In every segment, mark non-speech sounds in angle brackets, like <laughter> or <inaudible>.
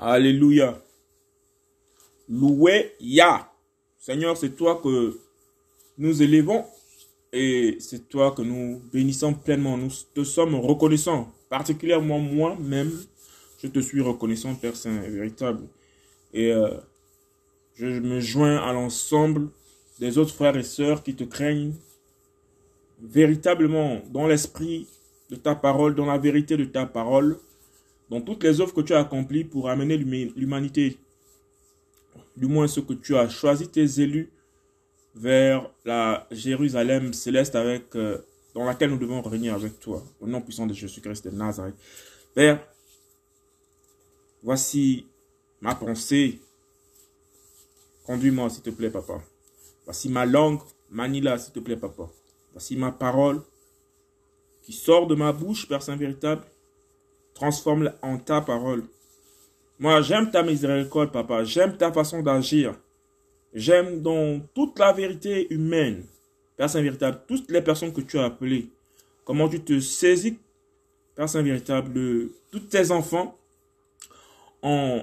Alléluia. Loué Ya. Seigneur, c'est toi que nous élevons et c'est toi que nous bénissons pleinement. Nous te sommes reconnaissants, particulièrement moi-même. Je te suis reconnaissant, Père Saint, véritable. Et euh, je me joins à l'ensemble des autres frères et sœurs qui te craignent véritablement dans l'esprit de ta parole, dans la vérité de ta parole, dans toutes les œuvres que tu as accomplies pour amener l'humanité, du moins ce que tu as choisi tes élus vers la Jérusalem céleste avec, euh, dans laquelle nous devons régner avec toi, au nom puissant de Jésus-Christ de Nazareth. Père, voici ma pensée. Conduis-moi, s'il te plaît, papa. Voici ma langue, Manila, s'il te plaît, papa. Voici ma parole qui sort de ma bouche, Père Saint véritable. Transforme-la en ta parole. Moi, j'aime ta miséricorde, papa. J'aime ta façon d'agir. J'aime dans toute la vérité humaine, Père véritable, toutes les personnes que tu as appelées. Comment tu te saisis, Père Saint véritable, de tous tes enfants en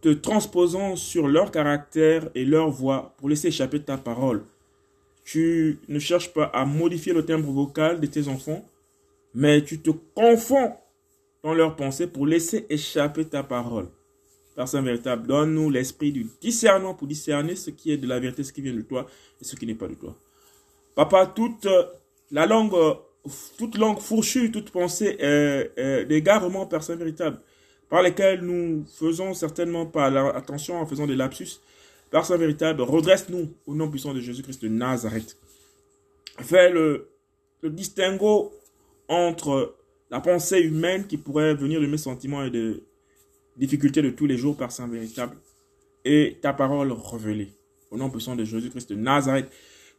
te transposant sur leur caractère et leur voix pour laisser échapper ta parole. Tu ne cherches pas à modifier le timbre vocal de tes enfants, mais tu te confonds dans leurs pensées pour laisser échapper ta parole. Père Saint véritable, donne-nous l'esprit du discernement pour discerner ce qui est de la vérité, ce qui vient de toi et ce qui n'est pas de toi. Papa, toute euh, la langue, euh, toute langue fourchue, toute pensée est, d'égarement, Père Saint véritable, par lesquels nous faisons certainement pas attention en faisant des lapsus. Père Saint véritable, redresse-nous au nom puissant de Jésus-Christ de Nazareth. Fais le distinguo entre la pensée humaine qui pourrait venir de mes sentiments et de difficultés de tous les jours, Père Saint véritable, et ta parole révélée. Au nom puissant de Jésus-Christ de Nazareth,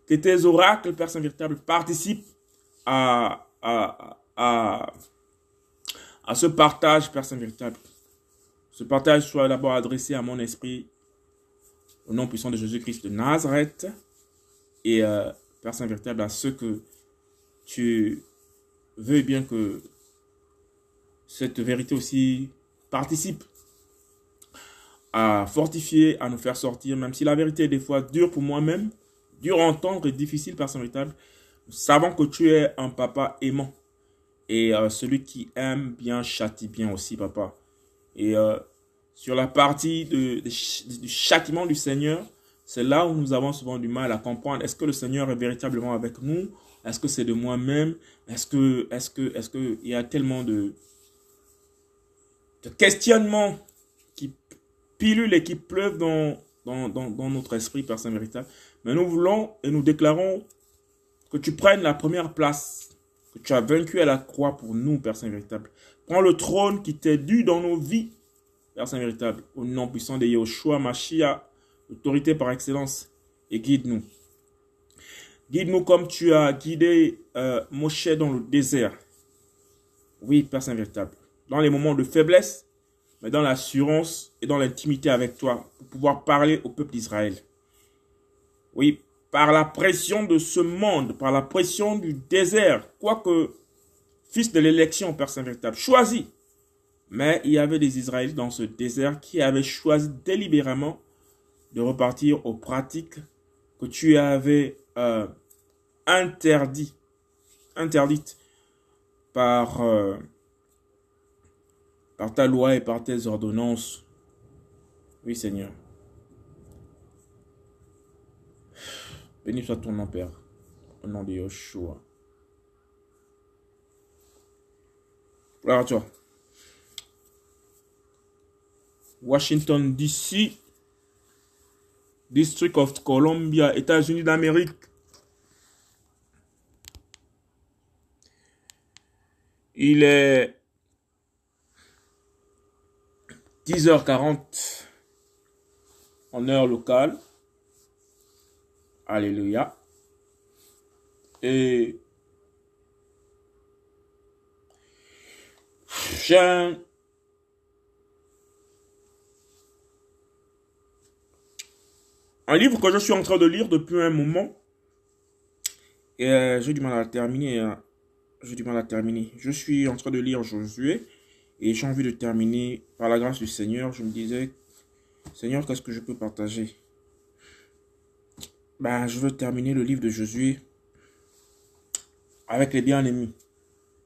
que tes oracles, Père Saint véritable, participent à, à, à, à ce partage, Père Saint véritable. Ce partage soit d'abord adressé à mon esprit, au nom puissant de Jésus-Christ de Nazareth, et euh, Père Saint véritable, à ceux que tu veux bien que cette vérité aussi participe à fortifier, à nous faire sortir, même si la vérité est des fois dure pour moi-même, dure à entendre et difficile par son véritable. Nous savons que tu es un papa aimant. Et euh, celui qui aime bien châtie bien aussi, papa. Et euh, sur la partie de, du châtiment du Seigneur, c'est là où nous avons souvent du mal à comprendre. Est-ce que le Seigneur est véritablement avec nous? Est-ce que c'est de moi-même? Est-ce que, est-ce que, est-ce que il y a tellement de, de questionnements qui pilulent et qui pleuvent dans, dans, dans, notre esprit, Père Saint véritable. Mais nous voulons et nous déclarons que tu prennes la première place, que tu as vaincu à la croix pour nous, Père Saint véritable. Prends le trône qui t'est dû dans nos vies, Père Saint véritable, au nom puissant de Yahushua Mashiach, autorité par excellence, et guide-nous. Guide-nous comme tu as guidé euh, Moshe dans le désert. Oui, Père Saint véritable dans les moments de faiblesse, mais dans l'assurance et dans l'intimité avec toi pour pouvoir parler au peuple d'Israël. Oui, par la pression de ce monde, par la pression du désert, quoique fils de l'élection, Père Saint véritable, choisi. Mais il y avait des Israélites dans ce désert qui avaient choisi délibérément de repartir aux pratiques que tu avais euh, interdit, interdites par euh, par ta loi et par tes ordonnances. Oui, Seigneur. Béni soit ton nom, Père, au nom de Yoshua. Gloire à toi. Washington, D.C., District of Columbia, États-Unis d'Amérique. Il est 10h40 en heure locale. Alléluia. Et j'ai un, livre que je suis en train de lire depuis un moment. Et euh, j'ai du mal à terminer. Hein. J'ai du mal à terminer. Je suis en train de lire Josué. Et j'ai envie de terminer par la grâce du Seigneur. Je me disais, Seigneur, qu'est-ce que je peux partager? Ben, Je veux terminer le livre de Josué avec les bien-aimés.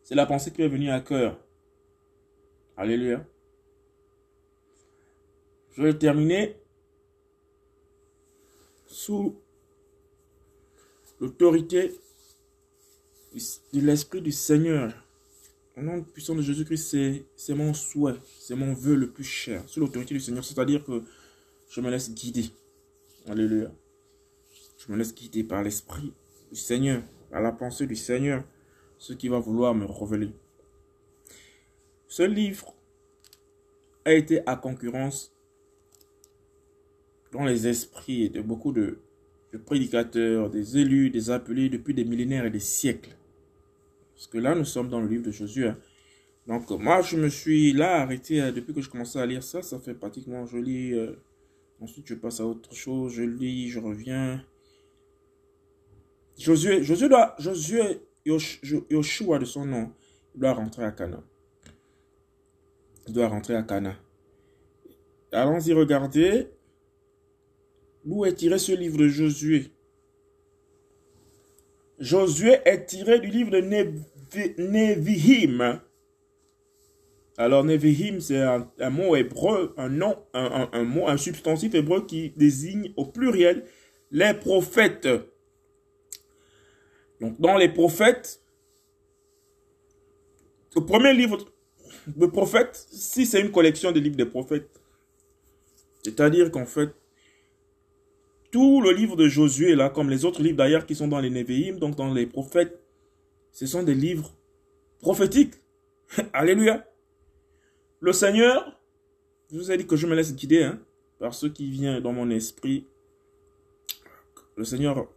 C'est la pensée qui est venue à cœur. Alléluia. Je vais terminer sous l'autorité de l'Esprit du Seigneur. Au nom puissant de Jésus-Christ, c'est mon souhait, c'est mon vœu le plus cher. Sous l'autorité du Seigneur, c'est-à-dire que je me laisse guider. Alléluia. Je me laisse guider par l'Esprit du Seigneur, par la pensée du Seigneur, ce qui va vouloir me révéler. Ce livre a été à concurrence dans les esprits de beaucoup de, prédicateurs, des élus, des appelés depuis des millénaires et des siècles. Parce que là, nous sommes dans le livre de Josué. Hein. Donc, moi, je me suis là arrêté euh, depuis que je commençais à lire ça. Ça fait pratiquement, je lis. Euh, ensuite, je passe à autre chose. Je lis, je reviens. Josué, Josué doit, Josué, Yoshua de son nom, doit rentrer à Cana. Il doit rentrer à Cana. Allons-y regarder D'où est tiré ce livre de Josué? Josué est tiré du livre de Nevihim. Alors, Nevihim, c'est un, mot hébreu, un nom, un, mot, un substantif hébreu qui désigne au pluriel les prophètes. Donc, dans les prophètes, le premier livre de prophètes, si c'est une collection de livres des prophètes, c'est-à-dire qu'en fait, tout le livre de Josué, là, comme les autres livres d'ailleurs qui sont dans les Névéim, donc dans les prophètes, ce sont des livres prophétiques. <laughs> Alléluia. Le Seigneur, je vous ai dit que je me laisse guider hein, par ce qui vient dans mon esprit. Le Seigneur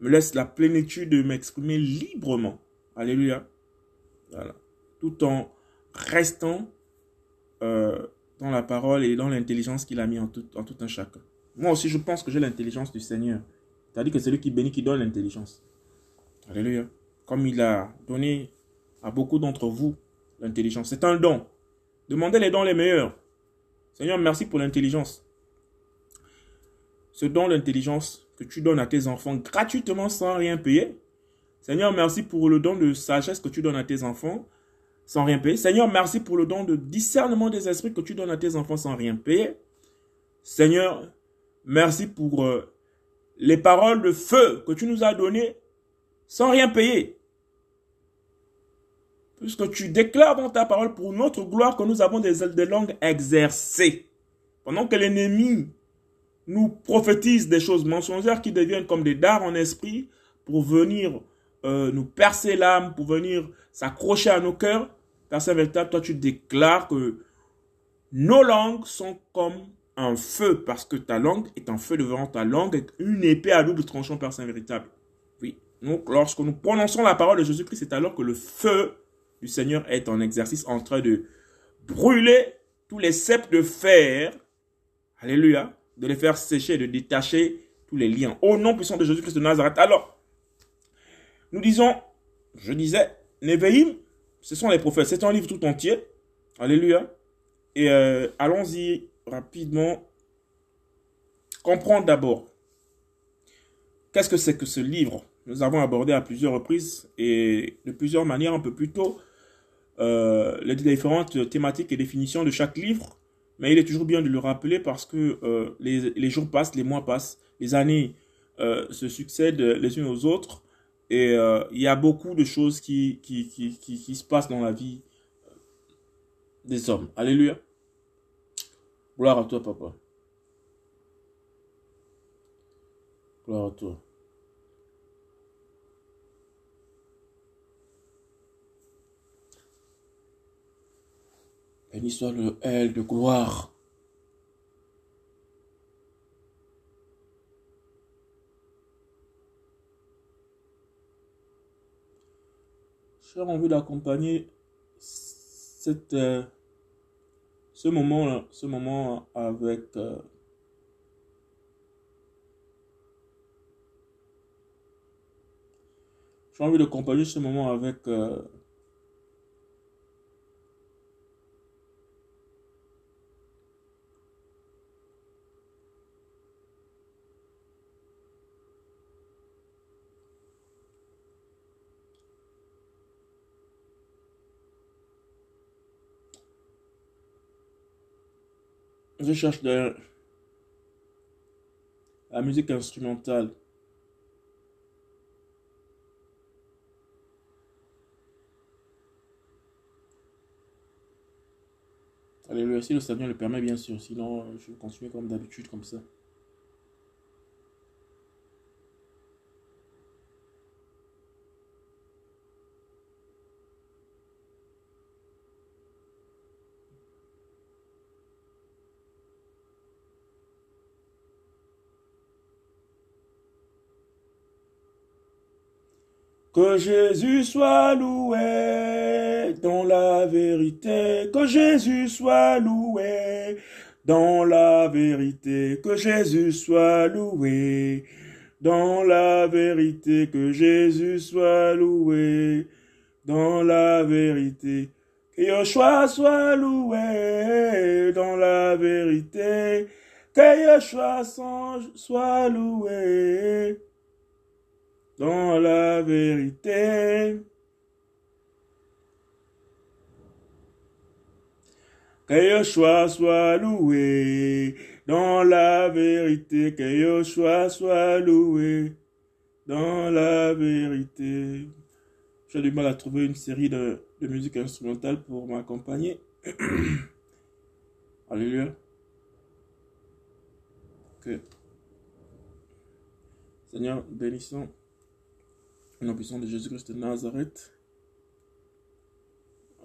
me laisse la plénitude de m'exprimer librement. Alléluia. Tout en restant euh, dans la parole et dans l'intelligence qu'il a mis en tout, en tout un chacun. Moi aussi, je pense que j'ai l'intelligence du Seigneur. C'est-à-dire que c'est lui qui bénit, qui donne l'intelligence. Alléluia. Comme il a donné à beaucoup d'entre vous l'intelligence. C'est un don. Demandez les dons les meilleurs. Seigneur, merci pour l'intelligence. Ce don d'intelligence que tu donnes à tes enfants gratuitement sans rien payer. Seigneur, merci pour le don de sagesse que tu donnes à tes enfants sans rien payer. Seigneur, merci pour le don de discernement des esprits que tu donnes à tes enfants sans rien payer. Seigneur, Merci pour euh, les paroles de feu que tu nous as données sans rien payer. Puisque tu déclares dans ta parole pour notre gloire que nous avons des, langues exercées. Pendant que l'ennemi nous prophétise des choses mensongères qui deviennent comme des dards en esprit pour venir euh, nous percer l'âme, pour venir s'accrocher à nos cœurs. Père Saint-Véritable, toi tu déclares que nos langues sont comme un feu parce que ta langue est un feu devant ta langue une épée à double tranchant Saint véritable. Oui. Donc lorsque nous prononçons la parole de Jésus-Christ, c'est alors que le feu du Seigneur est en exercice en train de brûler tous les ceps de fer. Alléluia. De les faire sécher, de détacher tous les liens. Au nom puissant de Jésus-Christ de Nazareth. Alors, nous disons, je disais, Neveim, ce sont les prophètes. C'est un livre tout entier. Alléluia. Et euh, allons-y rapidement comprendre d'abord qu'est-ce que c'est que ce livre? Nous avons abordé à plusieurs reprises et de plusieurs manières un peu plus tôt euh, les différentes thématiques et définitions de chaque livre. Mais il est toujours bien de le rappeler parce que euh, les, jours passent, les mois passent, les années euh, se succèdent les unes aux autres. Et il y a beaucoup de choses qui, qui, se passent dans la vie des hommes. Alléluia. Gloire à toi, papa. Gloire à toi. Béni soit le L de gloire. J'ai envie d'accompagner cette euh, ce moment, ce moment avec euh, j'ai envie de comparer ce moment avec euh, Je cherche de la musique instrumentale. Alléluia, si le Seigneur le permet, bien sûr. Sinon, je vais continuer comme d'habitude, comme ça. Que Jésus soit loué dans la vérité, que Jésus soit loué dans la vérité, que Jésus soit loué dans la vérité, que Jésus soit loué dans la vérité. Que Yeshua soit loué dans la vérité, que Yeshua soit loué dans la vérité. Que Yeshua soit loué dans la vérité, que Yeshua soit loué dans la vérité. J'ai du mal à trouver une série de, de musique instrumentale pour m'accompagner. <clears throat> Alléluia. Que Seigneur, bénissons au nom puissant de Jésus-Christ de Nazareth.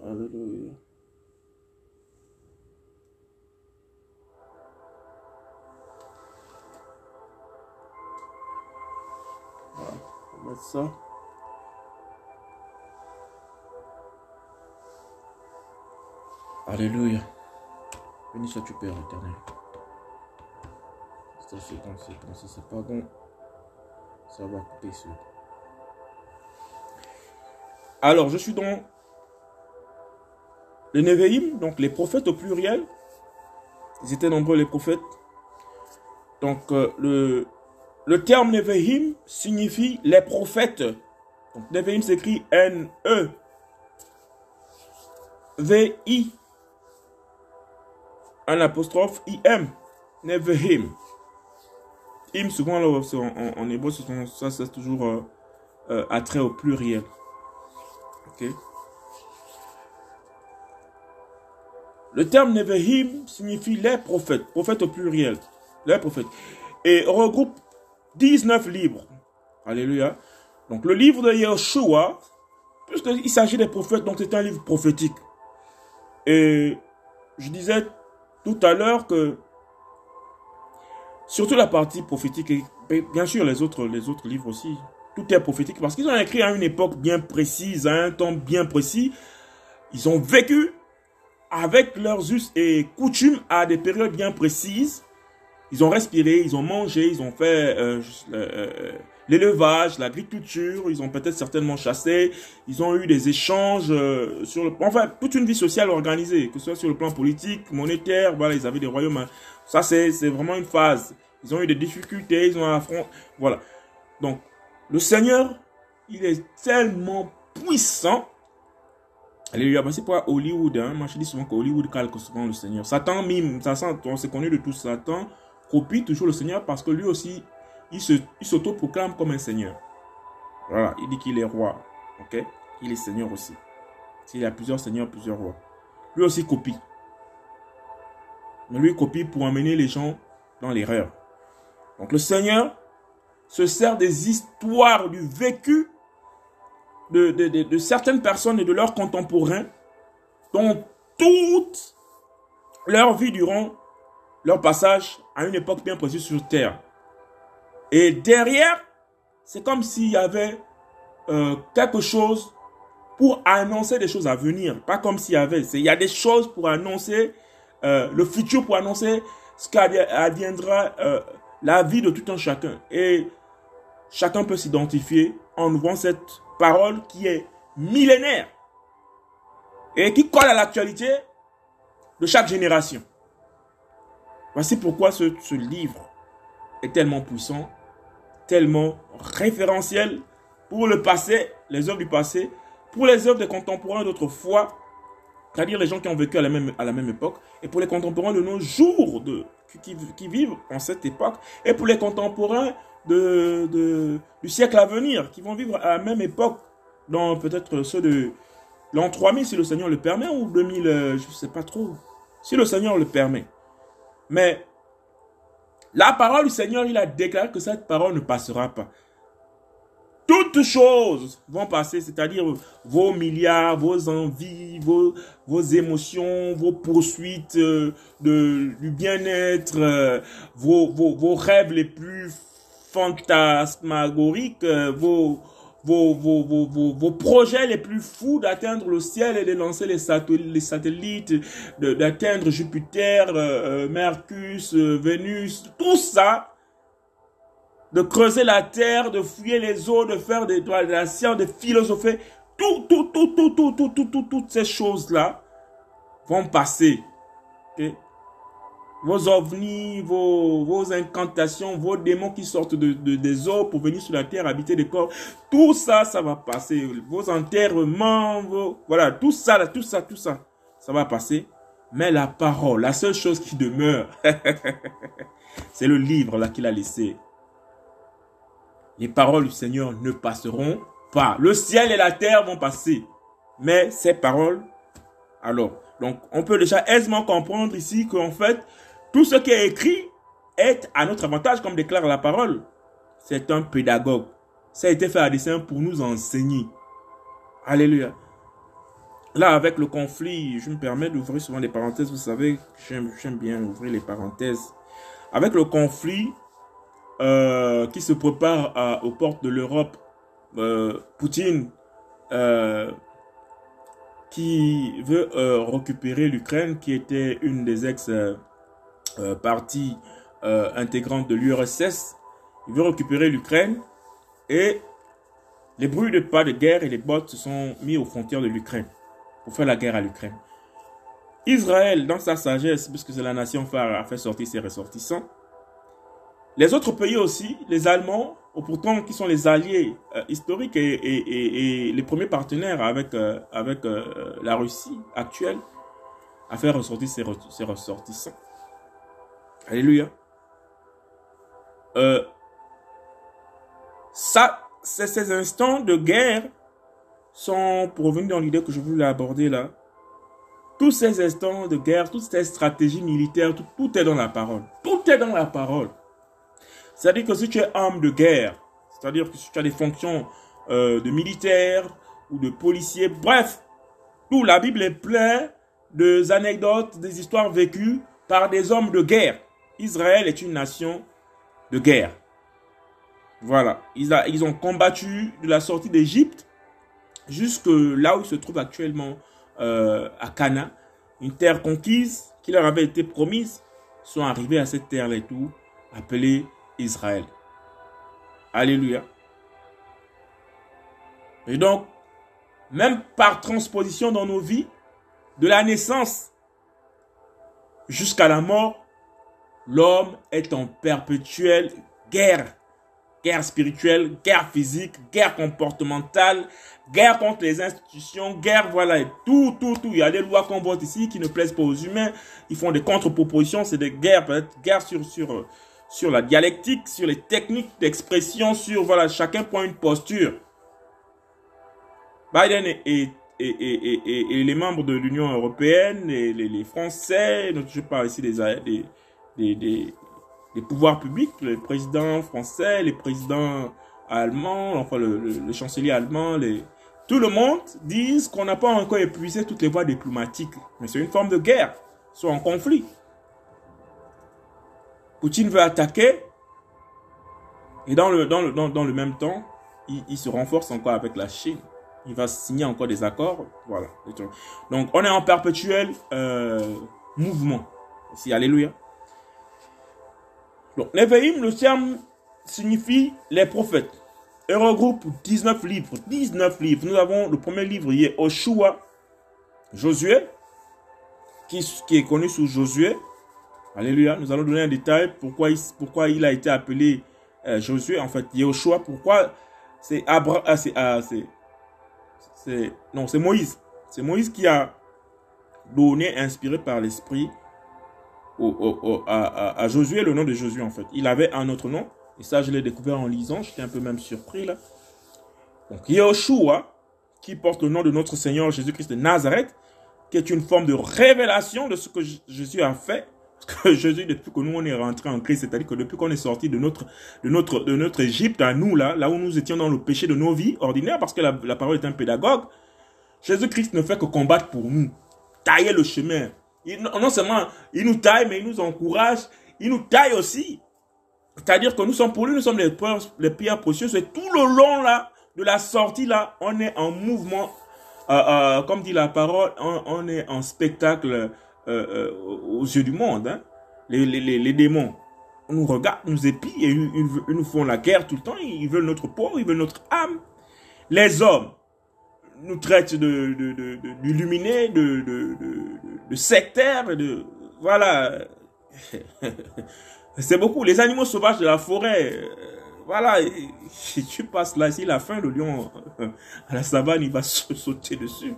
Alléluia. Voilà, on va mettre ça. Alléluia. Béni sois-tu, Père éternel. C'est c'est bon, c'est bon, c'est pas bon. Ça va couper ce. Alors, je suis dans les Neveim, donc les prophètes au pluriel. Ils étaient nombreux, les prophètes. Donc, euh, le, terme Neveim signifie les prophètes. Donc, Neveim s'écrit N-E. V-I. Un apostrophe I-M. Neveim. Im, souvent, en, hébreu, ça, c'est toujours euh, euh, attrait au pluriel. Le terme Neveim signifie les prophètes, prophètes au pluriel, les prophètes, et regroupe 19 livres. Alléluia. Donc le livre de Yeshua, puisqu'il s'agit des prophètes, donc c'est un livre prophétique. Et je disais tout à l'heure que surtout la partie prophétique, et bien sûr les autres livres aussi, tout est prophétique parce qu'ils ont écrit à une époque bien précise, à un temps bien précis. Ils ont vécu avec leurs us et coutumes à des périodes bien précises. Ils ont respiré, ils ont mangé, ils ont fait euh, euh, l'élevage, l'agriculture, ils ont peut-être certainement chassé, ils ont eu des échanges euh, sur le enfin toute une vie sociale organisée, que ce soit sur le plan politique, monétaire, voilà, ils avaient des royaumes. Hein. Ça c'est vraiment une phase. Ils ont eu des difficultés, ils ont affronté, voilà. Donc le Seigneur, il est tellement puissant. Alléluia. C'est pour Hollywood. Hein. Moi, je dis souvent qu'Hollywood calque souvent le Seigneur. Satan mime. Sent, on s'est connu de tout. Satan copie toujours le Seigneur parce que lui aussi, il s'auto-proclame comme un Seigneur. Voilà. Il dit qu'il est roi. Ok? Il est Seigneur aussi. S'il y a plusieurs seigneurs, plusieurs rois. Lui aussi copie. Mais lui copie pour amener les gens dans l'erreur. Donc le Seigneur, se sert des histoires du vécu de, de, certaines personnes et de leurs contemporains dont toute leur vie durant leur passage à une époque bien précise sur Terre. Et derrière, c'est comme s'il y avait euh, quelque chose pour annoncer des choses à venir. Pas comme s'il y avait. Il y a des choses pour annoncer euh, le futur, pour annoncer ce qu'adviendra euh, la vie de tout un chacun. Et chacun peut s'identifier en ouvrant cette parole qui est millénaire et qui colle à l'actualité de chaque génération. Voici pourquoi ce, livre est tellement puissant, tellement référentiel pour le passé, les œuvres du passé, pour les œuvres des contemporains d'autrefois. c'est-à-dire les gens qui ont vécu à la même, à la même époque, et pour les contemporains de nos jours, de, qui, vivent en cette époque, et pour les contemporains de, de, du siècle à venir, qui vont vivre à la même époque, dans peut-être ceux de l'an 3000, si le Seigneur le permet, ou 2000, euh, je ne sais pas trop, si le Seigneur le permet. Mais la parole du Seigneur, il a déclaré que cette parole ne passera pas. Toutes choses vont passer, c'est-à-dire vos milliards, vos envies, vos, vos émotions, vos poursuites euh, de, du bien-être, euh, vos, vos, vos, rêves les plus fantasmagoriques, euh, vos, vos, vos, vos, vos, projets les plus fous d'atteindre le ciel et de lancer les, les satellites, d'atteindre Jupiter, Mercure, Vénus, tout ça, de creuser la terre, de fouiller les eaux, de faire des, de la science, de philosopher. Tout, tout, tout, tout, tout, tout, tout, tout, toutes ces choses-là vont passer. Vos ovnis, vos, incantations, vos démons qui sortent de, des eaux pour venir sur la terre, habiter des corps, tout ça, ça va passer. Vos enterrements, voilà, tout ça, tout ça, tout ça, ça va passer. Mais la parole, la seule chose qui demeure, <laughs> c'est le livre là qu'il a laissé les paroles du Seigneur ne passeront pas. Le ciel et la terre vont passer. Mais ces paroles, alors, donc on peut déjà aisément comprendre ici qu'en fait, tout ce qui est écrit est à notre avantage, comme déclare la parole. C'est un pédagogue. Ça a été fait à dessein pour nous enseigner. Alléluia. Là, avec le conflit, je me permets d'ouvrir souvent des parenthèses. Vous savez, j'aime bien ouvrir les parenthèses. Avec le conflit euh, qui se prépare aux portes de l'Europe, euh, Poutine, euh, qui veut récupérer l'Ukraine, qui était une des ex-parties intégrantes de l'URSS. Il veut récupérer l'Ukraine et les bruits de pas de guerre et les bottes se sont mis aux frontières de l'Ukraine pour faire la guerre à l'Ukraine. Israël, dans sa sagesse, puisque c'est la nation phare, a fait sortir ses ressortissants, les autres pays aussi, les Allemands, pourtant qui sont les alliés euh, historiques et, les premiers partenaires avec, euh, avec euh, la Russie actuelle, à faire ressortir ces, ressortissants. Alléluia. ça, ces instants de guerre sont, pour dans l'idée que je voulais aborder là, tous ces instants de guerre, toutes ces stratégies militaires, tout est dans la parole. Tout est dans la parole. C'est-à-dire que si tu es homme de guerre, c'est-à-dire que si tu as des fonctions euh, de militaire ou de policier, bref, tout la Bible est pleine des anecdotes, des histoires vécues par des hommes de guerre. Israël est une nation de guerre. Voilà, ils, ont combattu de la sortie d'Égypte jusque là où ils se trouvent actuellement euh, à Cana, une terre conquise qui leur avait été promise, sont arrivés à cette terre-là et tout, appelée Israël. Alléluia. Et donc, même par transposition dans nos vies, de la naissance jusqu'à la mort, l'homme est en perpétuelle guerre. Guerre spirituelle, guerre physique, guerre comportementale, guerre contre les institutions, guerre, voilà, tout, tout, tout. Il y a des lois qu'on vote ici qui ne plaisent pas aux humains. Ils font des contre-propositions, c'est des guerres, peut-être guerre sur, sur, sur la dialectique, sur les techniques d'expression, sur, voilà, chacun prend une posture. Biden et, les membres de l'Union européenne, et les, Français, je parle ici des, des, des, pouvoirs publics, les présidents français, les présidents allemands, enfin le, chancelier allemand, les, tout le monde disent qu'on n'a pas encore épuisé toutes les voies diplomatiques. Mais c'est une forme de guerre, soit en conflit. Poutine veut attaquer. Et dans le, dans le, dans, le même temps, il, se renforce encore avec la Chine. Il va signer encore des accords. Voilà. Donc, on est en perpétuel euh, mouvement. Aussi, alléluia. Donc, le terme signifie les prophètes. Et regroupe 19 livres. 19 livres. Nous avons le premier livre, il est Oshua, Josué, qui est connu sous Josué. Alléluia. Nous allons donner un détail pourquoi il, pourquoi il a été appelé euh, Josué, en fait, Yehoshua. Pourquoi c'est Abraham, ah, c'est, ah, c'est, non, c'est Moïse. C'est Moïse qui a donné, inspiré par l'Esprit à, Josué, le nom de Josué en fait. Il avait un autre nom, et ça je l'ai découvert en lisant, j'étais un peu même surpris là. Donc Yahushua, qui porte le nom de notre Seigneur Jésus-Christ de Nazareth, qui est une forme de révélation de ce que Jésus a fait. Parce que <laughs> Jésus, depuis que nous on est rentré en Christ, c'est-à-dire que depuis qu'on est sorti de notre, de notre, de notre Égypte à nous là, là où nous étions dans le péché de nos vies ordinaires, parce que la, la parole est un pédagogue, Jésus-Christ ne fait que combattre pour nous, tailler le chemin. non seulement il nous taille, mais il nous encourage, il nous taille aussi. C'est-à-dire que nous sommes pour lui, nous sommes les, les pierres précieuses. Et tout le long là, de la sortie là, on est en mouvement, euh, euh, comme dit la parole, on, est en spectacle euh, aux yeux du monde. Hein. Les, les, les, démons nous regardent, nous épient et ils, nous font la guerre tout le temps. Ils veulent notre peau, ils veulent notre âme. Les hommes nous traitent d'illuminés, de, de, de, de, sectaires, de voilà. <laughs> C'est beaucoup. Les animaux sauvages de la forêt, voilà, si tu passes là, si la fin, le lion à la savane, il va <laughs> sauter dessus.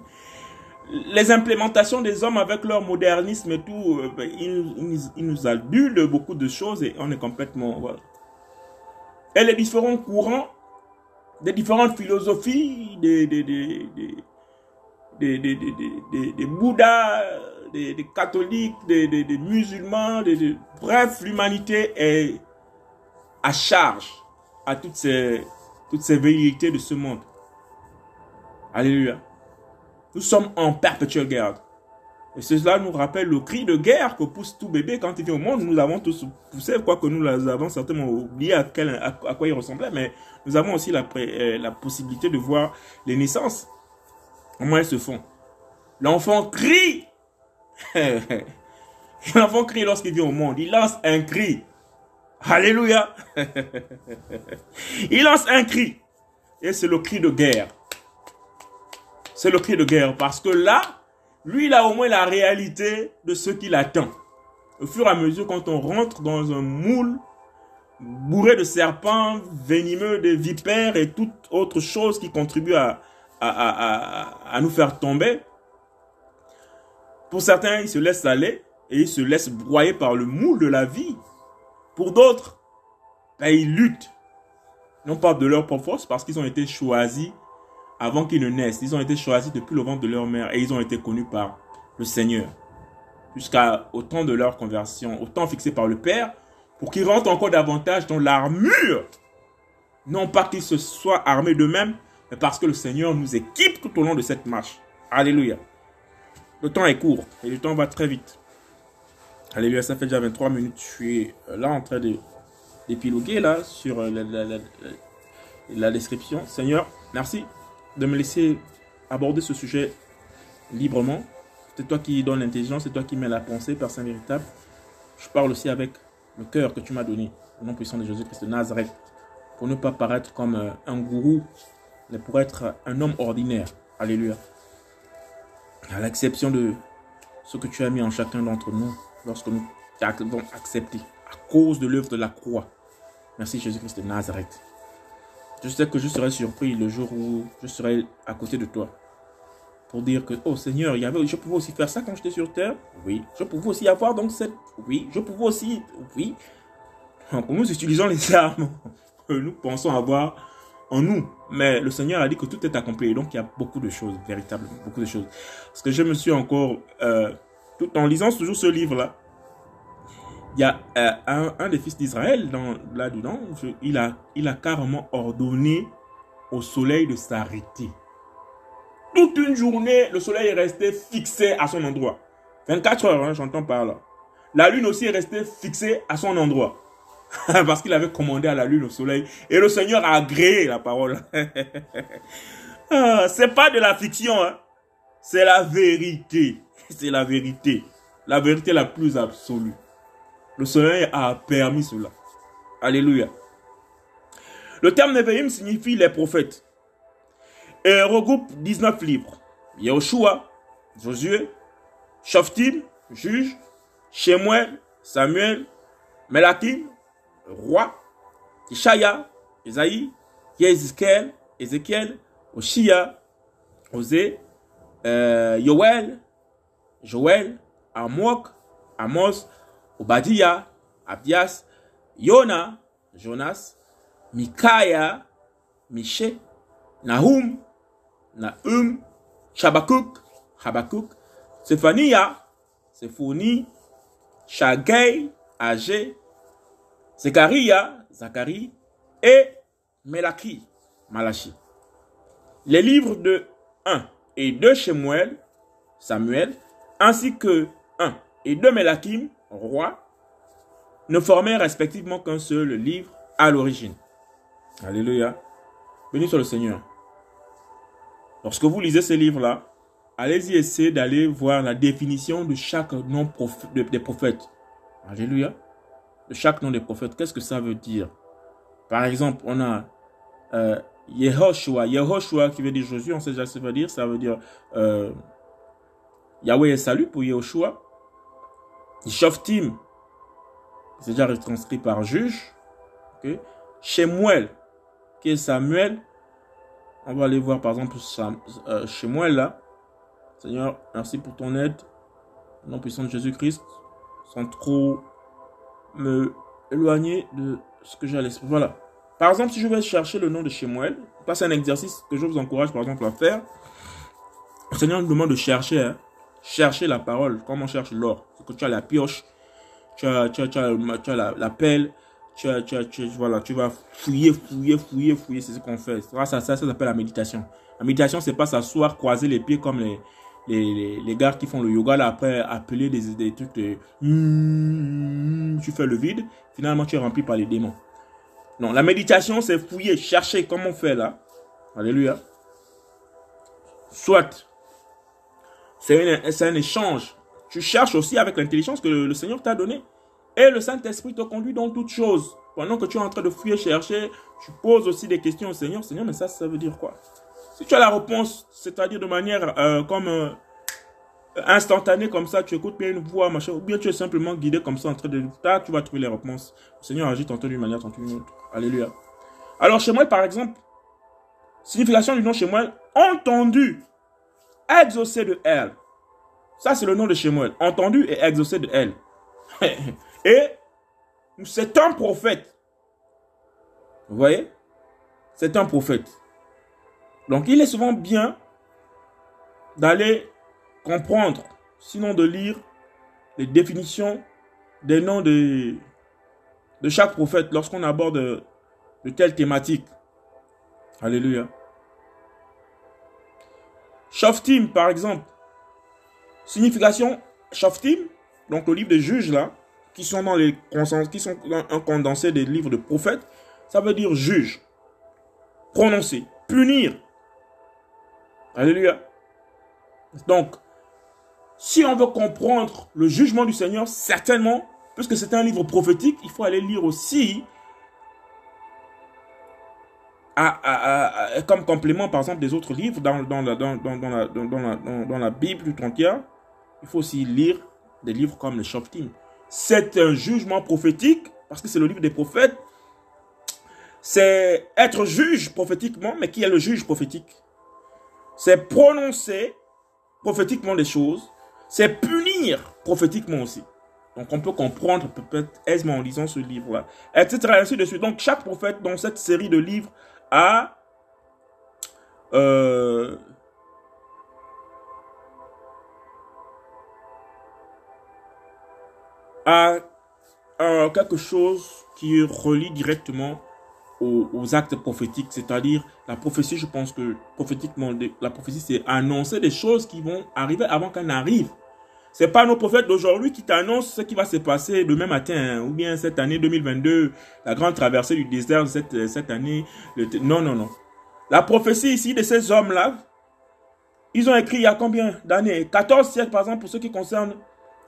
Les implémentations des hommes avec leur modernisme et tout, euh, ben, ils, nous beaucoup de choses et on est complètement... Voilà. Et les différents courants, des différentes philosophies, des, des, des, des, des, Bouddhas, des, catholiques, des, musulmans, bref, l'humanité est à charge à toutes ces, toutes ces vérités de ce monde. Alléluia. Nous sommes en perpétuelle guerre. Et cela nous rappelle le cri de guerre que pousse tout bébé quand il vient au monde. Nous l'avons tous poussé, quoique nous avons certainement oublié à, à, quoi il ressemblait, mais nous avons aussi la, euh, la possibilité de voir les naissances. Comment elles se font? L'enfant crie. <laughs> L'enfant crie lorsqu'il vient au monde. Il lance un cri. Alléluia. <laughs> Il lance un cri. Et c'est le cri de guerre. C'est le cri de guerre. Parce que là, lui, il a au moins la réalité de ce qu'il attend. Au fur et à mesure, quand on rentre dans un moule bourré de serpents, venimeux, de vipères et toute autre chose qui contribue à, à, nous faire tomber, pour certains, ils se laissent aller et ils se laissent broyer par le moule de la vie. Pour d'autres, ben, ils luttent. Non pas de leur propre force, parce qu'ils ont été choisis avant qu'ils ne naissent. Ils ont été choisis depuis le ventre de leur mère et ils ont été connus par le Seigneur. Jusqu'à au temps de leur conversion, au temps fixé par le Père, pour qu'ils rentrent encore davantage dans l'armure. Non pas qu'ils se soient armés d'eux-mêmes, mais parce que le Seigneur nous équipe tout au long de cette marche. Alléluia. Le temps est court et le temps va très vite. Alléluia, ça fait déjà 23 minutes. Je suis euh, là en train d'épiloguer là sur euh, la, description. Seigneur, merci de me laisser aborder ce sujet librement. C'est toi qui donne l'intelligence, c'est toi qui mets la pensée, Saint véritable. Je parle aussi avec le cœur que tu m'as donné, au nom puissant de Jésus-Christ de Nazareth, pour ne pas paraître comme euh, un gourou, mais pour être un homme ordinaire. Alléluia. À l'exception de ce que tu as mis en chacun d'entre nous lorsque nous avons accepté à cause de l'œuvre de la croix. Merci Jésus-Christ de Nazareth. Je sais que je serai surpris le jour où je serai à côté de toi. Pour dire que, oh Seigneur, il y avait, je pouvais aussi faire ça quand j'étais sur terre. Oui. Je pouvais aussi avoir donc cette. Oui. Je pouvais aussi. Oui. Donc nous utilisons les armes que nous pensons avoir en nous. Mais le Seigneur a dit que tout est accompli. Donc il y a beaucoup de choses, véritablement, beaucoup de choses. Parce que je me suis encore euh, tout en lisant toujours ce livre-là, il y a euh, un, des fils d'Israël là-dedans, il a, carrément ordonné au soleil de s'arrêter. Toute une journée, le soleil est resté fixé à son endroit. 24 heures, hein, j'entends par là. La lune aussi est restée fixée à son endroit. <laughs> Parce qu'il avait commandé à la lune, au soleil. Et le Seigneur a agréé la parole. <laughs> ah, c'est pas de la fiction, hein. c'est la vérité. <laughs> c'est la vérité. La vérité la plus absolue. Le soleil a permis cela. Alléluia. Le terme Nevi'im signifie les prophètes. Et regroupe 19 livres. Yahushua, Josué, Shoftim, juge, Shemuel, Samuel, Melakim, roi, Ishaya, Isaïe, Yézéchiel, Ézéchiel, Oshia, Osée, euh, Yoel, Joël, Amok, Amos, Obadiah, Abdias, Yona, Jonas, Micaiah, Miché, Nahum, Nahum, Shabakuk, Habakkuk, Séphania, Séphonie, Shagei, Agé, Zechariah, Zacharie et Melaki, Malachi. Les livres de 1 et 2 Shemuel, Samuel, ainsi que 1 et 2 Melakim, roi, ne formaient respectivement qu'un seul livre à l'origine. Alléluia. Béni soit le Seigneur. Lorsque vous lisez ces livres-là, allez-y essayer d'aller voir la définition de chaque nom des prophètes. Alléluia. De chaque nom des prophètes. Qu'est-ce que ça veut dire? Par exemple, on a euh, Yehoshua. Yehoshua qui veut dire Josué, on sait déjà ce que ça veut dire. Ça veut dire Yahweh est salut pour Yehoshua. Shoftim, c'est déjà retranscrit par juge. Okay. Shemuel, qui est Samuel. On va aller voir par exemple euh, Shemuel là. Seigneur, merci pour ton aide. Au nom puissant de Jésus-Christ, sans trop me éloigner de ce que j'ai à l'esprit. Voilà. Par exemple, si je vais chercher le nom de Shemuel, c'est un exercice que je vous encourage par exemple à faire. Seigneur nous demande de chercher, hein, chercher la parole, comme on cherche l'or. Tu as la pioche, tu as, tu as, tu as, la, pelle, tu, as, tu, tu, voilà, tu vas fouiller, fouiller, fouiller, fouiller, c'est ce qu'on fait. Ça, ça, ça, s'appelle la méditation. La méditation, c'est pas s'asseoir, croiser les pieds comme les, les, les, gars qui font le yoga, là, après appeler des, des trucs tu fais le vide, finalement tu es rempli par les démons. Non, la méditation, c'est fouiller, chercher, comme on fait là. Alléluia. Soit, c'est un échange. Tu cherches aussi avec l'intelligence que le, Seigneur t'a donnée. Et le Saint-Esprit te conduit dans toutes choses. Pendant que tu es en train de fouiller, chercher, tu poses aussi des questions au Seigneur. Seigneur, mais ça, ça veut dire quoi? Si tu as la réponse, c'est-à-dire de manière euh, comme euh, instantanée, comme ça, tu écoutes bien une voix, machin, ou bien tu es simplement guidé comme ça en train de... Là, tu vas trouver les réponses. Le Seigneur agit tantôt d'une manière, tantôt d'une autre. Alléluia. Alors, chez moi, par exemple, signification du nom chez moi, entendu, exaucé de elle. Ça, c'est le nom de Shemuel. Entendu et exaucé de elle. <laughs> et c'est un prophète. Vous voyez? C'est un prophète. Donc, il est souvent bien d'aller comprendre, sinon de lire les définitions des noms de, de chaque prophète lorsqu'on aborde de telles thématiques. Alléluia. Shoftim, par exemple, Signification, Shaftim, donc le livre des juges là, qui sont dans les qui sont un condensé des livres de prophètes, ça veut dire juge, prononcer, punir. Alléluia. Donc, si on veut comprendre le jugement du Seigneur, certainement, puisque c'est un livre prophétique, il faut aller lire aussi comme complément, par exemple, des autres livres dans, dans, la, dans, dans, la, dans, la, Bible tout entière, il faut aussi lire des livres comme le Shoftim. C'est un jugement prophétique, parce que c'est le livre des prophètes. C'est être juge prophétiquement, mais qui est le juge prophétique? C'est prononcer prophétiquement des choses. C'est punir prophétiquement aussi. Donc on peut comprendre peut-être aisément en lisant ce livre-là, etc. Ainsi de suite. Donc chaque prophète dans cette série de livres euh, à quelque chose qui relie directement aux, actes prophétiques, c'est-à-dire la prophétie, je pense que prophétiquement, la prophétie, c'est annoncer des choses qui vont arriver avant qu'elles n'arrivent. C'est pas nos prophètes d'aujourd'hui qui t'annoncent ce qui va se passer demain matin, hein, ou bien cette année 2022, la grande traversée du désert cette, cette année. non, non, non. La prophétie ici de ces hommes-là, ils ont écrit il y a combien d'années? 14 siècles, par exemple, pour ce qui concerne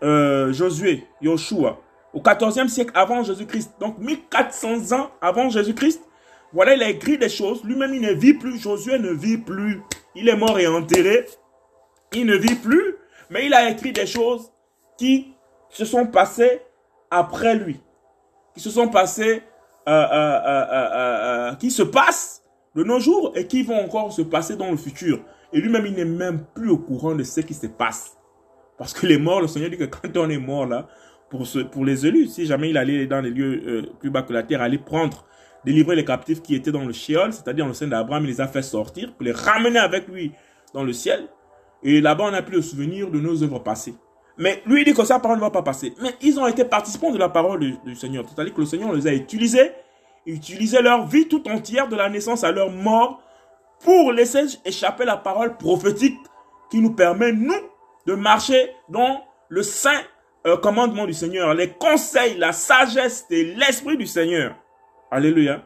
euh, Josué, Yoshua, au 14e siècle avant Jésus-Christ, donc 1400 ans avant Jésus-Christ. Voilà, il a écrit des choses. Lui-même, il ne vit plus. Josué ne vit plus. Il est mort et enterré. Il ne vit plus. Mais il a écrit des choses qui se sont passées après lui. Qui se sont passées, euh, euh, qui se passent de nos jours et qui vont encore se passer dans le futur. Et lui-même, il n'est même plus au courant de ce qui se passe. Parce que les morts, le Seigneur dit que quand on est mort là, pour, pour les élus, si jamais il allait dans les lieux euh, plus bas que la terre, aller prendre, délivrer les captifs qui étaient dans le Sheol, c'est-à-dire dans le sein d'Abraham, il les a fait sortir pour les ramener avec lui dans le ciel. Et là-bas, on n'a plus le souvenir de nos œuvres passées. Mais lui, il dit que sa parole ne va pas passer. Mais ils ont été participants de la parole du, Seigneur. C'est-à-dire que le Seigneur les a utilisés, utilisé leur vie tout entière de la naissance à leur mort pour laisser échapper la parole prophétique qui nous permet, nous, de marcher dans le saint euh, commandement du Seigneur, les conseils, la sagesse et l'esprit du Seigneur. Alléluia.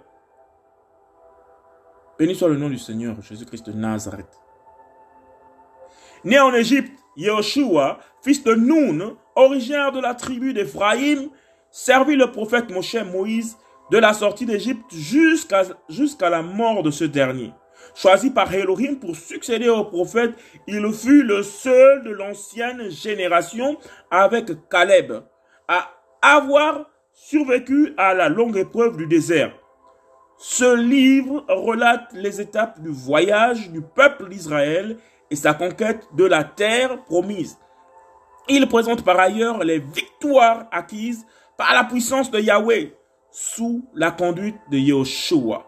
Béni soit le nom du Seigneur, Jésus-Christ de Nazareth. Né en Égypte, Yehoshua, fils de Noun, originaire de la tribu d'Éphraïm, servit le prophète Moshe Moïse de la sortie d'Égypte jusqu'à jusqu'à la mort de ce dernier. Choisi par Elohim pour succéder au prophète, il fut le seul de l'ancienne génération avec Caleb à avoir survécu à la longue épreuve du désert. Ce livre relate les étapes du voyage du peuple d'Israël et sa conquête de la terre promise. Il présente par ailleurs les victoires acquises par la puissance de Yahweh sous la conduite de Yahushua.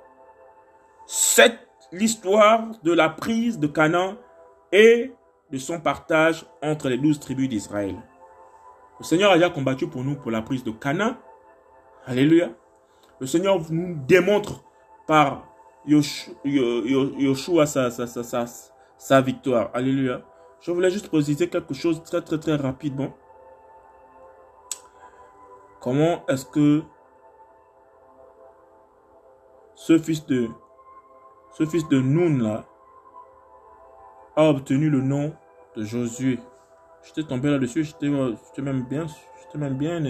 C'est l'histoire de la prise de Canaan et de son partage entre les douze tribus d'Israël. Le Seigneur a déjà combattu pour nous pour la prise de Canaan. Alléluia. Le Seigneur nous démontre par Yoshua sa, sa, sa, sa, victoire. Alléluia. Je voulais juste préciser quelque chose très très très rapidement. Comment est-ce que ce fils de ce fils de Noun là a obtenu le nom de Josué? J'étais tombé là-dessus, j'étais même bien, j'étais même bien,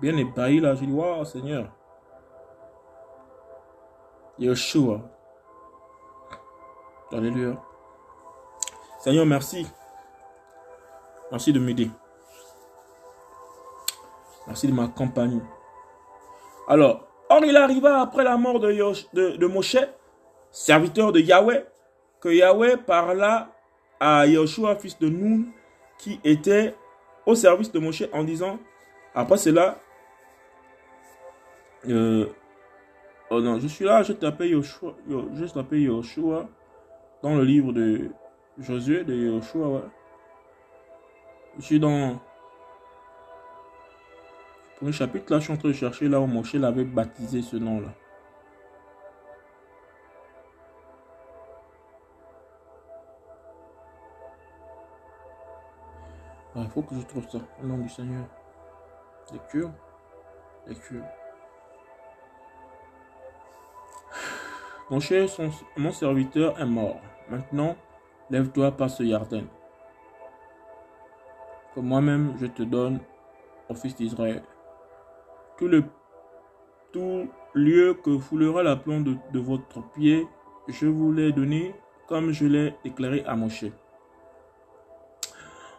bien ébahi là. J'ai dit, waouh Seigneur. Yeshua. Alléluia. Seigneur, merci. Merci de m'aider. Merci de m'accompagner. Alors, or il arriva après la mort de, de, de Moshe, serviteur de Yahweh, que Yahweh parla à Yoshua, fils de Nun, qui était au service de Moshe en disant, après cela, euh, Oh non, je suis là, je t'appelle Yoshua, je t'appelle Yoshua dans le livre de Josué de Yoshua. Je suis dans pour le chapitre là, je suis en train de chercher là où Moshe l'avait baptisé ce nom-là. Il ah, faut que je trouve ça, au nom du Seigneur. Lecture. Lecture. Mon cher, mon serviteur est mort. Maintenant, lève-toi, passe ce jardin. Que moi-même, je te donne, au fils d'Israël. Tout le tout lieu que foulera la plante de, votre pied, je vous l'ai donné comme je l'ai déclaré à Moshe.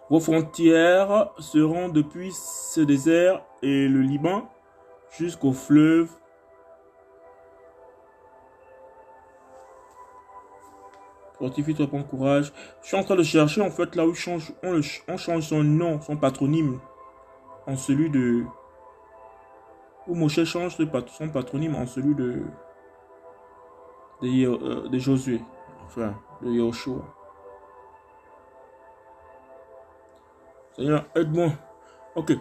Vos frontières seront depuis ce désert et le Liban jusqu'au fleuve Fortifie-toi, prends courage. Je suis en train de chercher, en fait, là où change, on, change son nom, son patronyme, en celui de... Où Moshe change son patronyme en celui de... de, euh, de Josué, enfin, de Yahushua. Seigneur, aide-moi. Ok,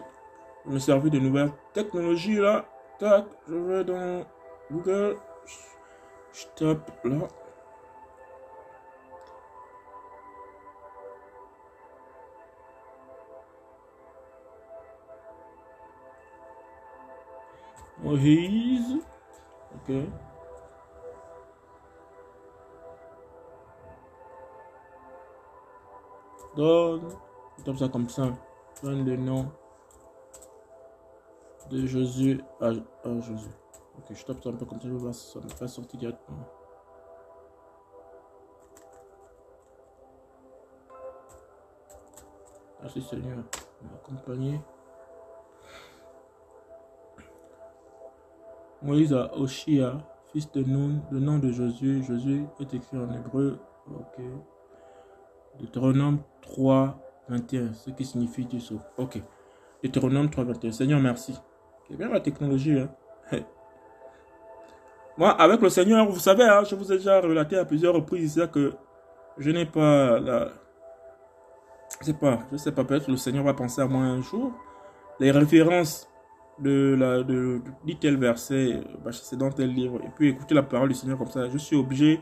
je me servir de nouvelles technologies là. Tac, je vais dans Google. Je tape là. Moïse. Ok. Donne. Comme ça, comme ça. Donne le nom de Jésus à, Jésus. Ok, je tape ça un peu comme ça, ça ne pas sortir directement. Merci Seigneur, m'accompagner. Moïse a Oshia, fils de Nun, le nom de Josué. Josué est écrit en hébreu. Ok. Deutéronome 3, 21, ce qui signifie Dieu sauve. Ok. Deutéronome 3, 21. Seigneur, merci. C'est bien la technologie. Hein? Moi, avec le Seigneur, vous savez, hein, je vous ai déjà relaté à plusieurs reprises que je n'ai pas la... Je sais pas, je sais pas, peut-être le Seigneur va penser à moi un jour. Les références de la de, de, tel verset, bah, c'est dans tel livre, et puis écouter la parole du Seigneur comme ça, je suis obligé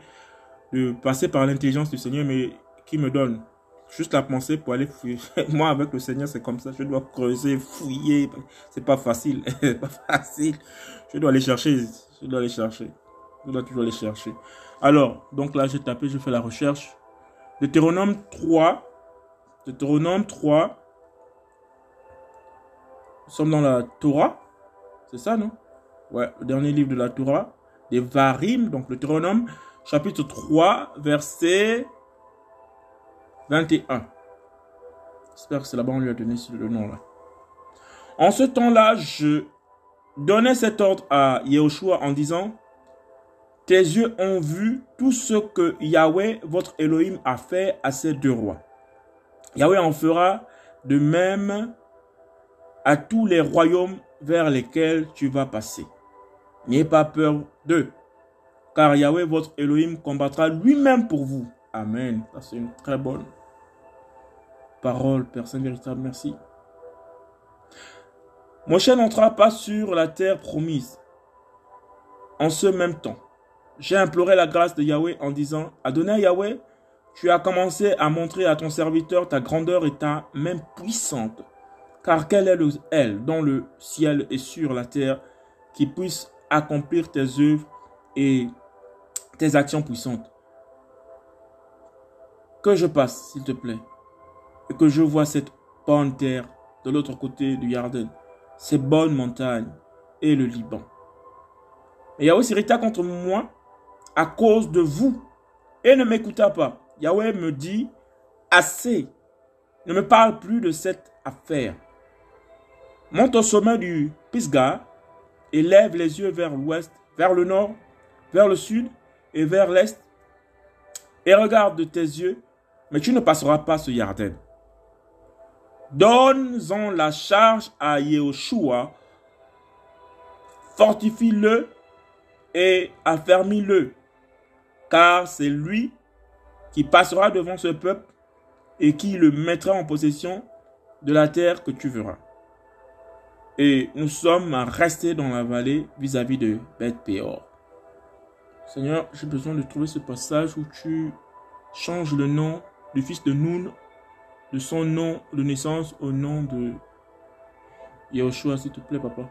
de passer par l'intelligence du Seigneur, mais qui me donne juste la pensée pour aller fouiller. <laughs> Moi, avec le Seigneur, c'est comme ça. Je dois creuser, fouiller. C'est pas facile. <laughs> pas facile. Je dois aller chercher. Je dois aller chercher. Je dois toujours aller chercher. Alors, donc là, j'ai tapé, je fais la recherche. Deutéronome 3. Deutéronome 3. Nous sommes dans la Torah. C'est ça, non? Ouais, le dernier livre de la Torah. Des Varim, donc le Deutéronome, chapitre 3, verset 21. J'espère que c'est là-bas on lui a donné le nom là. En ce temps-là, je donnais cet ordre à Yehoshua en disant Tes yeux ont vu tout ce que Yahweh, votre Elohim, a fait à ces deux rois. Yahweh en fera de même à tous les royaumes vers lesquels tu vas passer. N'ayez pas peur d'eux, car Yahweh, votre Elohim, combattra lui-même pour vous. Amen. C'est une très bonne parole, personne véritable. Merci. Moshe n'entra pas sur la terre promise. En ce même temps, j'ai imploré la grâce de Yahweh en disant Adonai Yahweh, tu as commencé à montrer à ton serviteur ta grandeur et ta main puissante. Car quelle est le, elle dans le ciel et sur la terre qui puisse accomplir tes œuvres et tes actions puissantes? Que je passe, s'il te plaît, et que je vois cette bonne terre de l'autre côté du Yarden, ces bonnes montagnes et le Liban. Mais Yahweh s'irrita contre moi à cause de vous et ne m'écouta pas. Yahweh me dit, assez, ne me parle plus de cette affaire. Monte au sommet du Pisgah et lève les yeux vers l'ouest, vers le nord, vers le sud et vers l'est et regarde de tes yeux mais tu ne passeras pas ce Yarden. Donne-en la charge à Yehoshua, fortifie-le et affermis-le, car c'est lui qui passera devant ce peuple et qui le mettra en possession de la terre que tu verras. Et nous sommes restés dans la vallée vis-à-vis de Beth Peor. Seigneur, j'ai besoin de trouver ce passage où tu changes le nom le fils de Noun, de son nom de naissance au nom de Yahushua, s'il te plaît, papa.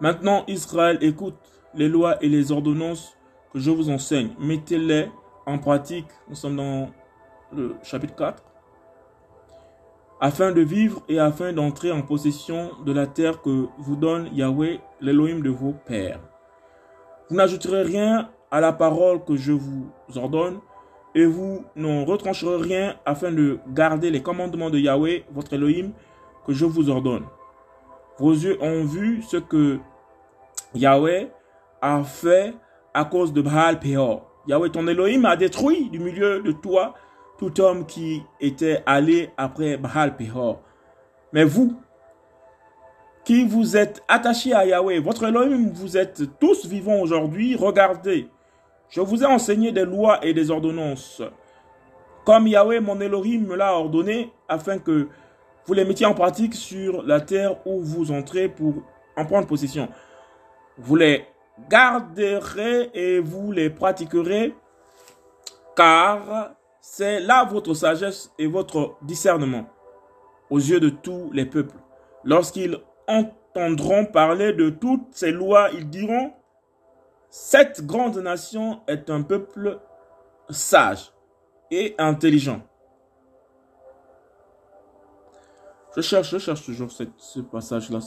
Maintenant, Israël, écoute les lois et les ordonnances que je vous enseigne. Mettez-les en pratique. Nous sommes dans le chapitre 4. Afin de vivre et afin d'entrer en possession de la terre que vous donne Yahweh, l'Elohim de vos pères. Vous n'ajouterez rien à la parole que je vous ordonne, et vous n'en retrancherez rien afin de garder les commandements de Yahweh, votre Elohim, que je vous ordonne. Vos yeux ont vu ce que Yahweh a fait à cause de Baal Peor. Yahweh, ton Elohim, a détruit du milieu de toi tout homme qui était allé après Baal Peor. Mais vous, qui vous êtes attachés à Yahweh, votre Elohim, vous êtes tous vivants aujourd'hui, regardez, je vous ai enseigné des lois et des ordonnances, comme Yahweh mon Elohim me l'a ordonné, afin que vous les mettiez en pratique sur la terre où vous entrez pour en prendre possession. Vous les garderez et vous les pratiquerez, car c'est là votre sagesse et votre discernement aux yeux de tous les peuples. Lorsqu'ils entendront parler de toutes ces lois, ils diront, cette grande nation est un peuple sage et intelligent. Je cherche, je cherche toujours ce passage-là.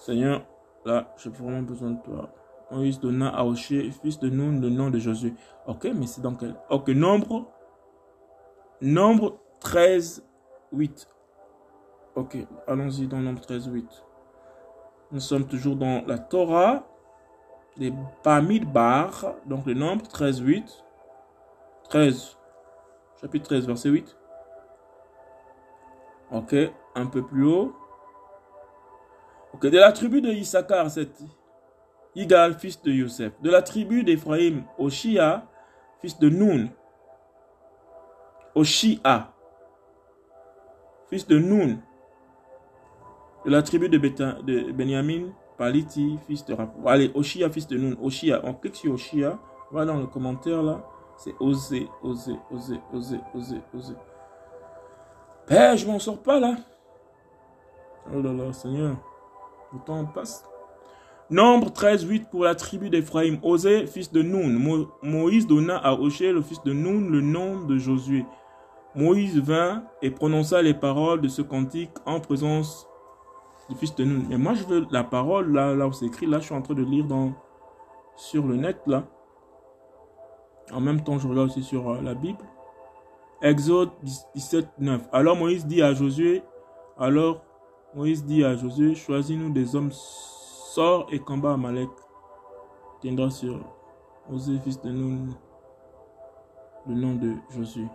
Seigneur, là, j'ai vraiment besoin de toi. Moïse donna à Oshé, fils de Nun, le nom de Josué. Ok, mais c'est dans quel Ok, nombre. Nombre 13, 8. Ok, allons-y dans nombre 13, 8. Nous sommes toujours dans la Torah les Bamidbar, donc le nombre 13, 8, 13, Chapitre 13, verset 8. Ok, un peu plus haut. Ok, de la tribu de Issachar, c'est Igal, fils de Yosef. De la tribu d'Ephraïm, Oshia, fils de Nun. Oshia, fils de Nun. De la tribu de, de Benjamin, Paliti, fils de Rapport. Allez, Oshia, fils de Nun. Oshia, on clique sur Oshia. Va dans le commentaire là. C'est oser, oser, oser, oser, oser, oser. Père, je m'en sors pas là. Oh là là, Seigneur. Le temps passe. Nombre 13, 8 pour la tribu d'Ephraïm. Osée, fils de Nun. Moïse donna à Oshé, le fils de Nun, le nom de Josué. Moïse vint et prononça les paroles de ce cantique en présence du fils de Nun. Mais moi, je veux la parole, là, où c'est écrit, là, je suis en train de lire sur le net. En même temps, je regarde aussi sur euh, la Bible. Exode 17, 9. Alors Moïse dit à Josué, alors Moïse dit à Josué, choisis-nous des hommes, sors et combat Amalek. Tiendra sur Osée, fils de Nun, le nom de Josué.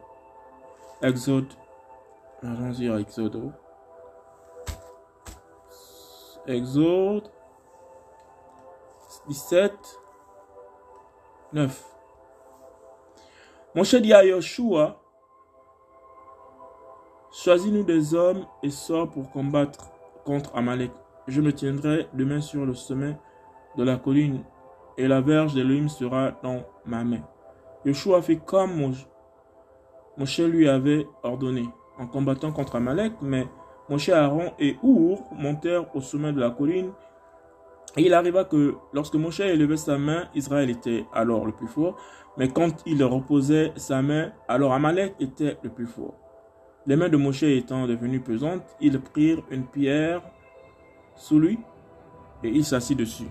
Exode, allons dire Exode. Exode 17, 9. cher dit à Yoshua, choisis-nous des hommes et sors pour combattre contre Amalek. Je me tiendrai demain sur le sommet de la colline et la verge d'Elohim sera dans ma main. Yoshua fit comme Moshe lui avait ordonné en combattant contre Amalek, mais Moshe, Aaron et Our montèrent au sommet de la colline et il arriva que lorsque Moshe élevait sa main, Israël était alors le plus fort. Mais quand il reposait sa main, alors Amalek était le plus fort. Les mains de Moshe étant devenues pesantes, ils prirent une pierre sous lui et il s'assit dessus.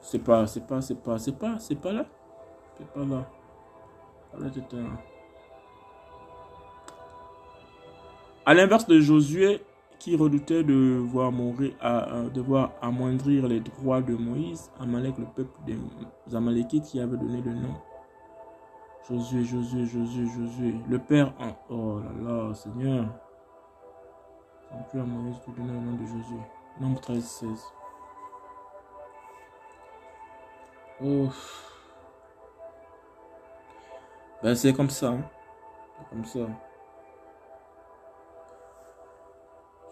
C'est pas, c'est pas, c'est pas, c'est pas, c'est pas là? C'est pas là. À l'inverse de Josué, qui redoutait de voir mourir, à, de voir amoindrir les droits de Moïse, Amalek, le peuple des Amalekites, qui avait donné le nom. Josué, Josué, Josué, Josué. Le Père en... Oh là là, Seigneur. plus à Moïse de donner le nom de Josué. Nombre 13, 16. Oh. Ben c'est comme ça. Hein. Comme ça.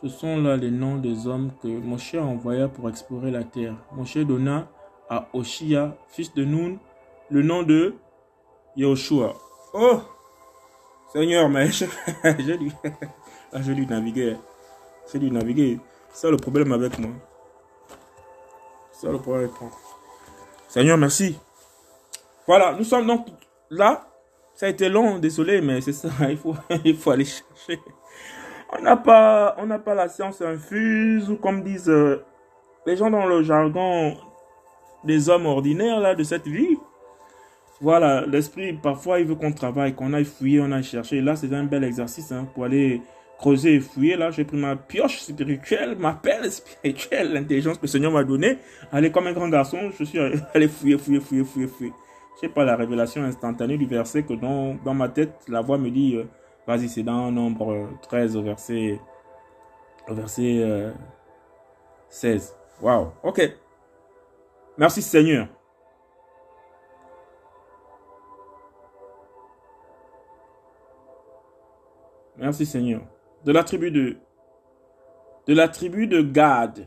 Ce sont là les noms des hommes que Moshe envoya pour explorer la terre. Moshe donna à Oshia, fils de Nun, le nom de Yoshua. Oh Seigneur, mais <laughs> dû, ah, j'ai dû naviguer. J'ai dû naviguer. C'est le problème avec moi. C'est le problème avec moi. Seigneur, merci. Voilà, nous sommes donc là. Ça a été long, désolé, mais c'est ça, <laughs> il faut, il faut aller chercher. On n'a pas, on pas la science infuse ou comme disent euh, les gens dans le jargon des hommes ordinaires là de cette vie. Voilà, l'esprit parfois il veut qu'on travaille, qu'on aille fouiller, on aille chercher. Là c'est un bel exercice hein, pour aller creuser et fouiller. Là j'ai pris ma pioche spirituelle, ma pelle spirituelle, l'intelligence que le Seigneur m'a donnée. Allez comme un grand garçon, je suis allé <laughs> fouiller, fouiller, fouiller, fouiller, fouiller. Je sais pas la révélation instantanée du verset que dans, dans ma tête la voix me dit. Euh, Vas-y, c'est dans nombre 13 au verset, au verset 16. Euh, Waouh, ok. Merci Seigneur. Merci Seigneur. De la tribu de, de la tribu de Gad,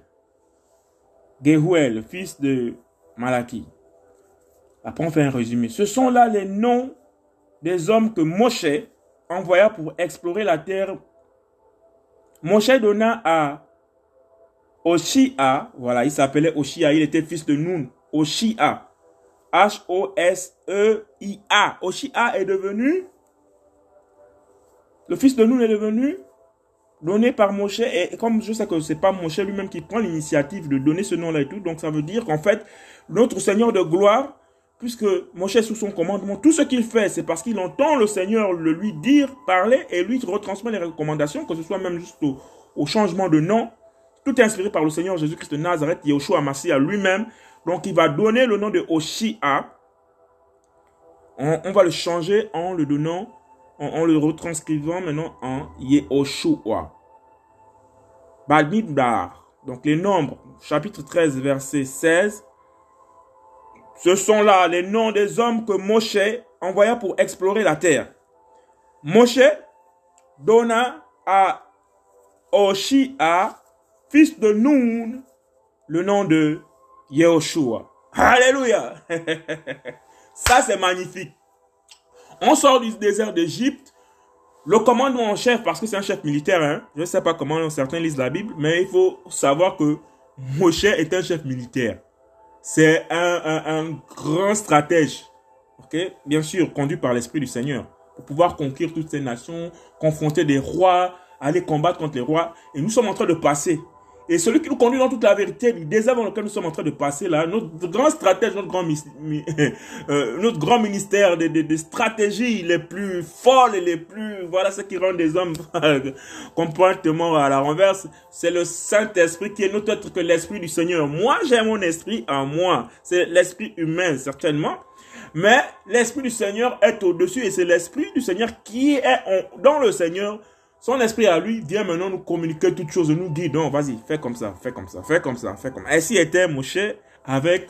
Gehuel, fils de Malaki. Après, on fait un résumé. Ce sont là les noms des hommes que Moshe envoya pour explorer la terre. Moshe donna à Oshia, voilà, il s'appelait Oshia, il était fils de Nun, Oshia, H-O-S-E-I-A. Oshia est devenu, le fils de Nun est devenu donné par Moshe, et comme je sais que c'est pas Moshe lui-même qui prend l'initiative de donner ce nom-là et tout, donc ça veut dire qu'en fait, notre Seigneur de gloire puisque Moshe est sous son commandement, tout ce qu'il fait, c'est parce qu'il entend le Seigneur le lui dire, parler, et lui retransmet les recommandations, que ce soit même juste au, changement de nom, Tout est inspiré par le Seigneur Jésus-Christ de Nazareth, Yeshua Massia lui-même. Donc, il va donner le nom de Oshia. On, va le changer en le donnant, en, le retranscrivant maintenant en Yehoshua. Balmidbar. Donc, les nombres, chapitre 13, verset 16. Ce sont là les noms des hommes que Moshe envoya pour explorer la terre. Moshe donna à Oshia, fils de Nun, le nom de Yehoshua. Alléluia. <laughs> Ça, c'est magnifique. On sort du désert d'Égypte. Le commandant en chef, parce que c'est un chef militaire, hein, je ne sais pas comment certains lisent la Bible, mais il faut savoir que Moshe est un chef militaire. C'est un, un, grand stratège. Bien sûr, conduit par l'Esprit du Seigneur. Pour pouvoir conquérir toutes ces nations, confronter des rois, aller combattre contre les rois. Et nous sommes en train de passer. Et celui qui nous conduit dans toute la vérité désert dans lequel nous sommes en train de passer là, notre grand stratège, notre grand, <laughs> euh, notre grand ministère des de, stratégies les plus folles et les plus, voilà ce qui rend des hommes <laughs> complètement à la renverse, c'est le Saint-Esprit qui est notre autre que l'Esprit du Seigneur. Moi, j'ai mon esprit en moi. C'est l'esprit humain, certainement. Mais l'Esprit du Seigneur est au-dessus et c'est l'Esprit du Seigneur qui est dans le Seigneur son esprit à lui vient maintenant nous communiquer toutes choses, nous dit, non, vas-y, fais comme ça, fais comme ça, fais comme ça, fais comme ça. Ainsi était Moshe avec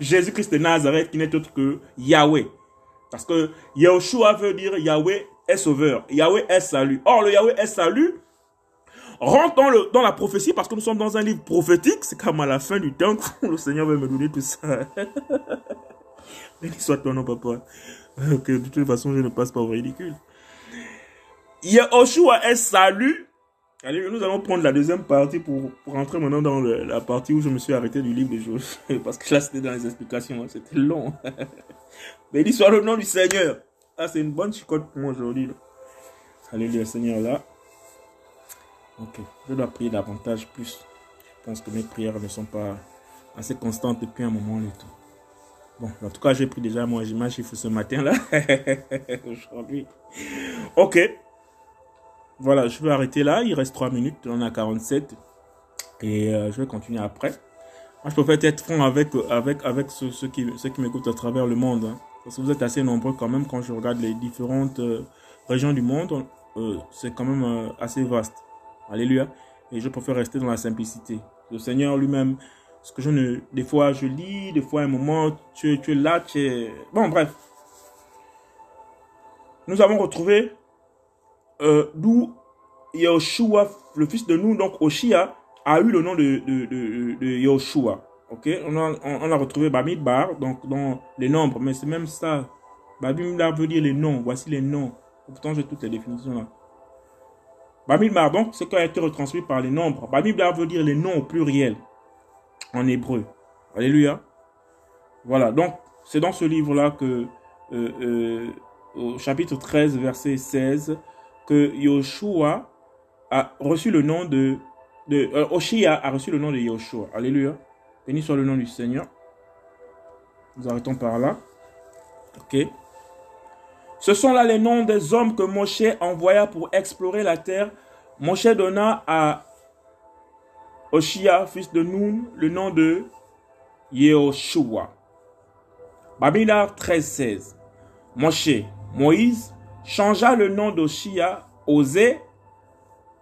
Jésus-Christ de Nazareth qui n'est autre que Yahweh. Parce que Yahushua veut dire Yahweh est sauveur, Yahweh est salut. Or, le Yahweh est salut rentre dans, le, dans la prophétie parce que nous sommes dans un livre prophétique. C'est comme à la fin du temps <laughs> que le Seigneur va me donner tout ça. <laughs> Béni soit ton nom, papa. Ok, de toute façon, je ne passe pas au ridicule. Yehoshua est salut. Allez, nous allons prendre la deuxième partie pour, pour entrer maintenant dans la partie où je me suis arrêté du livre des jours. <laughs> Parce que là, c'était dans les explications. Hein, c'était long. <laughs> Béni soit le nom du Seigneur. Ah, c'est une bonne chicote pour moi aujourd'hui. Alléluia, Seigneur, là. Ok, je dois prier davantage plus. Je pense que mes prières ne sont pas assez constantes depuis un moment et tout. Bon, en tout cas, j'ai pris déjà mon chiffre ce matin-là. <laughs> Aujourd'hui. Ok. Voilà, je vais arrêter là. Il reste 3 minutes. On a 47. Et euh, je vais continuer après. Moi, je préfère être franc avec, avec, avec ceux, qui, ceux qui m'écoutent à travers le monde. Hein. Parce que vous êtes assez nombreux quand même quand je regarde les différentes euh, régions du monde. Euh, c'est quand même assez vaste. Alléluia. Et je préfère rester dans la simplicité. Le Seigneur lui-même, ce que je ne... Des fois, je lis, des fois, à un moment, tu, tu es là, tu es... Bon, bref. Nous avons retrouvé euh, d'où Yahushua, le fils de nous, donc Oshia, a eu le nom de, de, de, Yahushua. Ok, on a, retrouvé Bamidbar, donc dans les nombres, mais c'est même ça. Bamidbar veut dire les noms, voici les noms. Pourtant, j'ai toutes les définitions là. Bamidbar, donc, ce qui a été retranscrit par les nombres. Bamidbar veut dire les noms au pluriel en hébreu. Alléluia. Voilà, donc, c'est dans ce livre-là que, euh, euh, au chapitre 13, verset 16, que Yoshua a reçu le nom de... de euh, Oshia a reçu le nom de Yoshua. Alléluia. Béni soit le nom du Seigneur. Nous arrêtons par là. Ok. Ce sont là les noms des hommes que Moshe envoya pour explorer la terre. Moshe donna à Oshia, fils de Nun, le nom de Yehoshua. Babylard 13-16. Moshe, Moïse, changea le nom d'Oshia, Osé,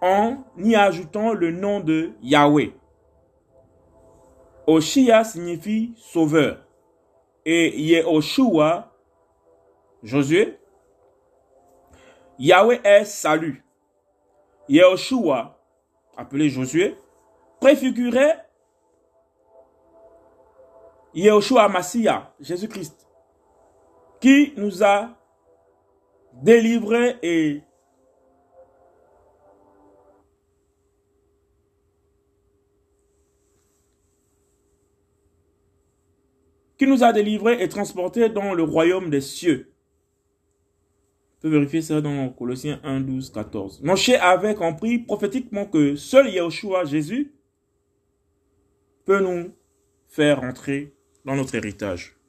en y ajoutant le nom de Yahweh. Oshia signifie sauveur. Et Yehoshua, Josué, Yahweh est salut. Yehoshua, appelé Josué, préfigurait Yehoshua Massia, Jésus-Christ, qui nous a délivré et qui nous a délivrés et transportés dans le royaume des cieux. On peut vérifier ça dans Colossiens 1, 12, 14. Moshe avait compris prophétiquement que seul Yahushua, Jésus, peut nous faire entrer dans notre héritage.